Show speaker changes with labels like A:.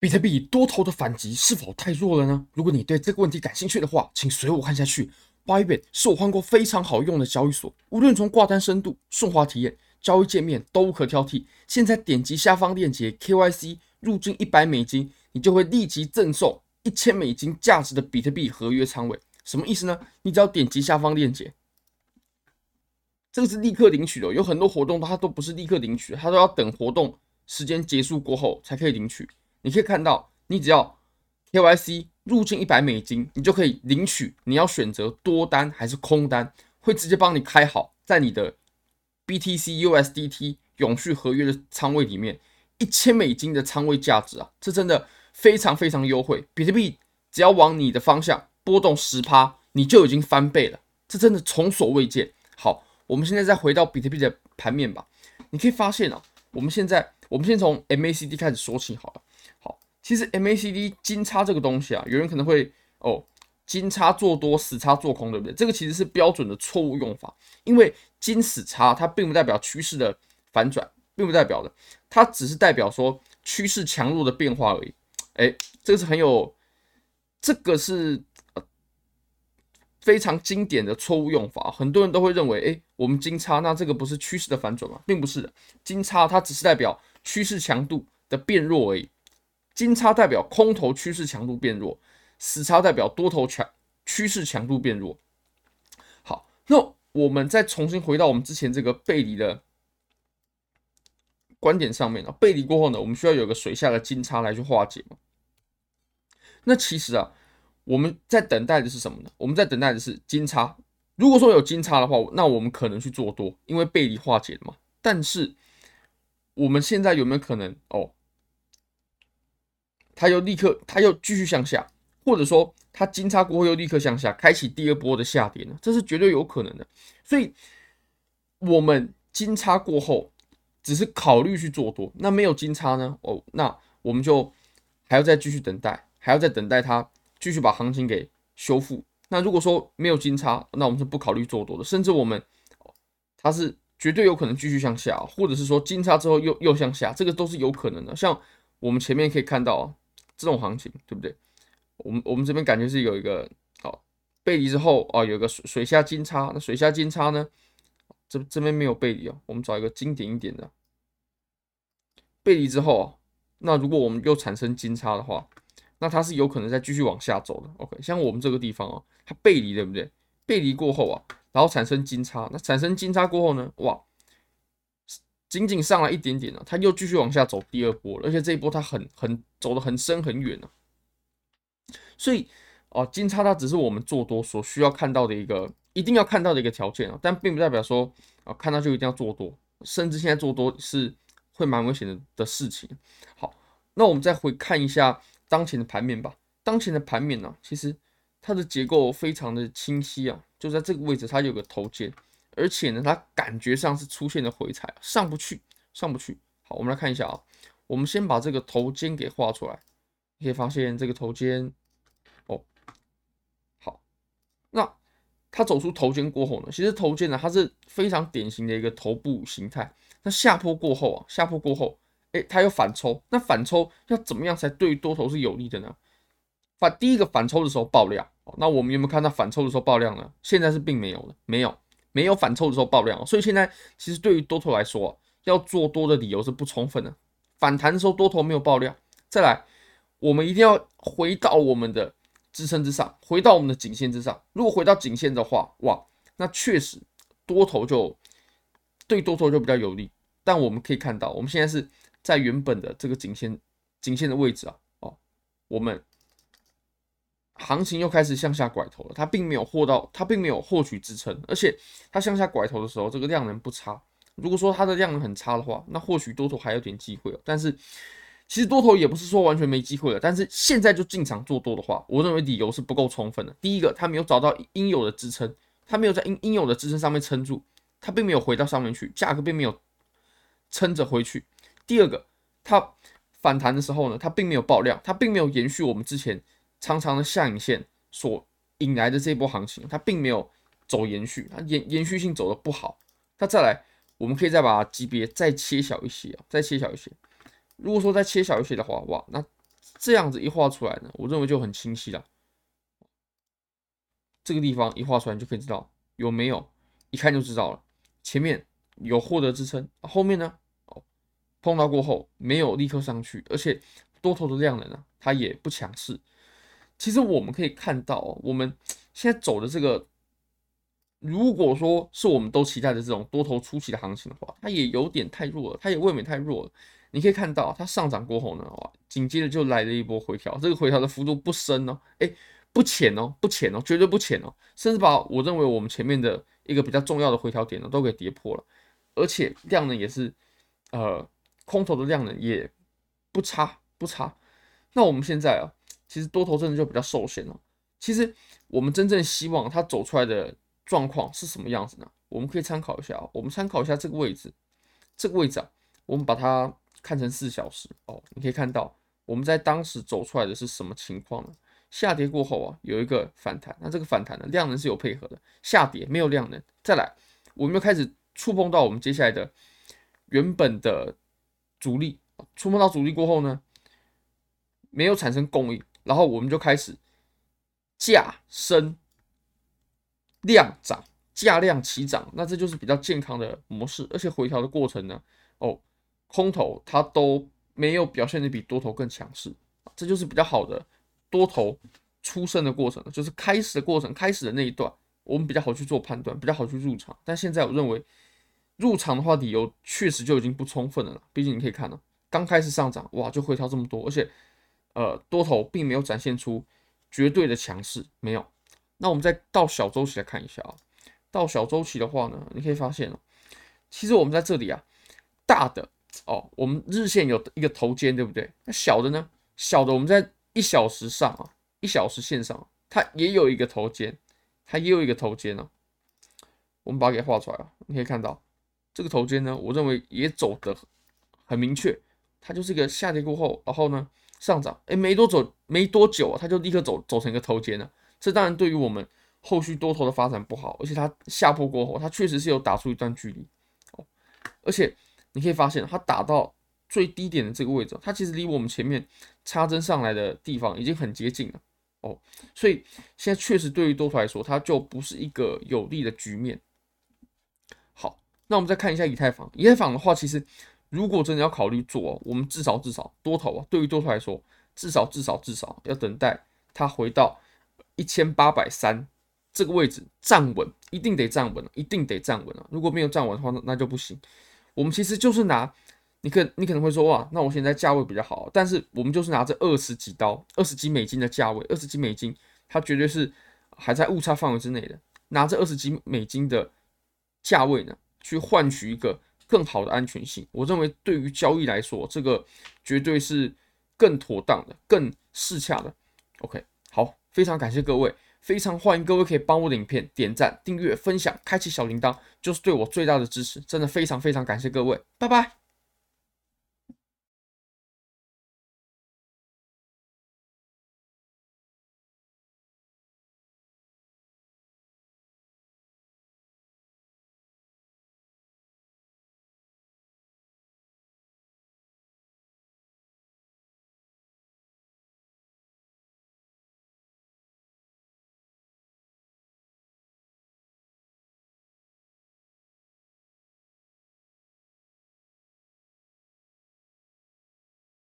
A: 比特币多头的反击是否太弱了呢？如果你对这个问题感兴趣的话，请随我看下去。Bybit 是我换过非常好用的交易所，无论从挂单深度、顺滑体验、交易界面都无可挑剔。现在点击下方链接 KYC 入金一百美金，你就会立即赠送一千美金价值的比特币合约仓位。什么意思呢？你只要点击下方链接，这个是立刻领取的。有很多活动它都不是立刻领取，它都要等活动时间结束过后才可以领取。你可以看到，你只要 KYC 入金一百美金，你就可以领取。你要选择多单还是空单，会直接帮你开好，在你的 BTC USDT 永续合约的仓位里面，一千美金的仓位价值啊，这真的非常非常优惠。比特币只要往你的方向波动十趴，你就已经翻倍了，这真的从所未见。好，我们现在再回到比特币的盘面吧。你可以发现啊，我们现在我们先从 MACD 开始说起好了。其实 MACD 金叉这个东西啊，有人可能会哦，金叉做多，死叉做空，对不对？这个其实是标准的错误用法，因为金死叉它并不代表趋势的反转，并不代表的，它只是代表说趋势强弱的变化而已。哎，这个是很有，这个是非常经典的错误用法，很多人都会认为，哎，我们金叉那这个不是趋势的反转吗？并不是的，金叉它只是代表趋势强度的变弱而已。金叉代表空头趋势强度变弱，死叉代表多头强趋势强度变弱。好，那我们再重新回到我们之前这个背离的观点上面啊，背离过后呢，我们需要有个水下的金叉来去化解嘛。那其实啊，我们在等待的是什么呢？我们在等待的是金叉。如果说有金叉的话，那我们可能去做多，因为背离化解了嘛。但是我们现在有没有可能哦？它又立刻，它又继续向下，或者说它金叉过后又立刻向下，开启第二波的下跌呢？这是绝对有可能的。所以，我们金叉过后只是考虑去做多，那没有金叉呢？哦，那我们就还要再继续等待，还要再等待它继续把行情给修复。那如果说没有金叉，那我们是不考虑做多的，甚至我们它是绝对有可能继续向下，或者是说金叉之后又又向下，这个都是有可能的。像我们前面可以看到。这种行情对不对？我们我们这边感觉是有一个好背离之后啊，有个水水下金叉。那水下金叉呢？这这边没有背离哦。我们找一个经典一点的背离之后啊，那如果我们又产生金叉的话，那它是有可能再继续往下走的。OK，像我们这个地方啊，它背离对不对？背离过后啊，然后产生金叉。那产生金叉过后呢？哇！仅仅上来一点点呢，它又继续往下走第二波了，而且这一波它很很走得很深很远呢。所以哦，金叉它只是我们做多所需要看到的一个一定要看到的一个条件啊，但并不代表说啊看到就一定要做多，甚至现在做多是会蛮危险的的事情。好，那我们再回看一下当前的盘面吧。当前的盘面呢，其实它的结构非常的清晰啊，就在这个位置它有个头肩。而且呢，它感觉上是出现了回踩，上不去，上不去。好，我们来看一下啊，我们先把这个头肩给画出来，可以发现这个头肩，哦，好，那它走出头肩过后呢，其实头肩呢，它是非常典型的一个头部形态。那下坡过后啊，下坡过后，哎，它有反抽，那反抽要怎么样才对多头是有利的呢？反第一个反抽的时候爆量，那我们有没有看到反抽的时候爆量呢？现在是并没有的，没有。没有反抽的时候爆量，所以现在其实对于多头来说，要做多的理由是不充分的。反弹的时候多头没有爆量，再来，我们一定要回到我们的支撑之上，回到我们的颈线之上。如果回到颈线的话，哇，那确实多头就对多头就比较有利。但我们可以看到，我们现在是在原本的这个颈线颈线的位置啊，哦，我们。行情又开始向下拐头了，它并没有获到，它并没有获取支撑，而且它向下拐头的时候，这个量能不差。如果说它的量能很差的话，那或许多头还有点机会哦。但是其实多头也不是说完全没机会了，但是现在就进场做多的话，我认为理由是不够充分的。第一个，它没有找到应有的支撑，它没有在应应有的支撑上面撑住，它并没有回到上面去，价格并没有撑着回去。第二个，它反弹的时候呢，它并没有爆量，它并没有延续我们之前。长长的下影线所引来的这波行情，它并没有走延续，它延延续性走的不好。它再来，我们可以再把级别再切小一些啊，再切小一些。如果说再切小一些的话，哇，那这样子一画出来呢，我认为就很清晰了。这个地方一画出来，就可以知道有没有，一看就知道了。前面有获得支撑，后面呢，哦，碰到过后没有立刻上去，而且多头的量能呢，它也不强势。其实我们可以看到，我们现在走的这个，如果说是我们都期待的这种多头初期的行情的话，它也有点太弱了，它也未免太弱了。你可以看到，它上涨过后呢，哇，紧接着就来了一波回调，这个回调的幅度不深哦，诶，不浅哦，不浅哦，绝对不浅哦，甚至把我认为我们前面的一个比较重要的回调点呢，都给跌破了，而且量能也是，呃，空头的量能也不差不差。那我们现在啊，其实多头真的就比较受限了。其实我们真正希望它走出来的状况是什么样子呢？我们可以参考一下啊，我们参考一下这个位置，这个位置啊，我们把它。看成四小时哦，你可以看到我们在当时走出来的是什么情况呢？下跌过后啊，有一个反弹，那这个反弹呢，量能是有配合的。下跌没有量能，再来，我们又开始触碰到我们接下来的原本的阻力，触碰到阻力过后呢，没有产生供应，然后我们就开始价升量涨，价量齐涨，那这就是比较健康的模式，而且回调的过程呢，哦。空头它都没有表现得比多头更强势，这就是比较好的多头出生的过程，就是开始的过程，开始的那一段，我们比较好去做判断，比较好去入场。但现在我认为入场的话，理由确实就已经不充分了。毕竟你可以看到，刚开始上涨，哇，就回调这么多，而且呃，多头并没有展现出绝对的强势，没有。那我们再到小周期来看一下啊，到小周期的话呢，你可以发现哦，其实我们在这里啊，大的。哦，我们日线有一个头肩，对不对？那小的呢？小的我们在一小时上啊，一小时线上，它也有一个头肩，它也有一个头肩呢。我们把它给画出来了，你可以看到这个头肩呢，我认为也走得很明确，它就是一个下跌过后，然后呢上涨，哎，没多久，没多久啊，它就立刻走走成一个头肩了。这当然对于我们后续多头的发展不好，而且它下破过后，它确实是有打出一段距离哦，而且。你可以发现，它打到最低点的这个位置，它其实离我们前面插针上来的地方已经很接近了哦。所以现在确实对于多头来说，它就不是一个有利的局面。好，那我们再看一下以太坊。以太坊的话，其实如果真的要考虑做，我们至少至少多头啊，对于多头来说，至少至少至少要等待它回到一千八百三这个位置站稳，一定得站稳，一定得站稳了。如果没有站稳的话，那那就不行。我们其实就是拿，你可你可能会说哇，那我现在价位比较好，但是我们就是拿这二十几刀、二十几美金的价位，二十几美金，它绝对是还在误差范围之内的。拿这二十几美金的价位呢，去换取一个更好的安全性，我认为对于交易来说，这个绝对是更妥当的、更适恰的。OK，好，非常感谢各位。非常欢迎各位可以帮我的影片点赞、订阅、分享、开启小铃铛，就是对我最大的支持。真的非常非常感谢各位，拜拜。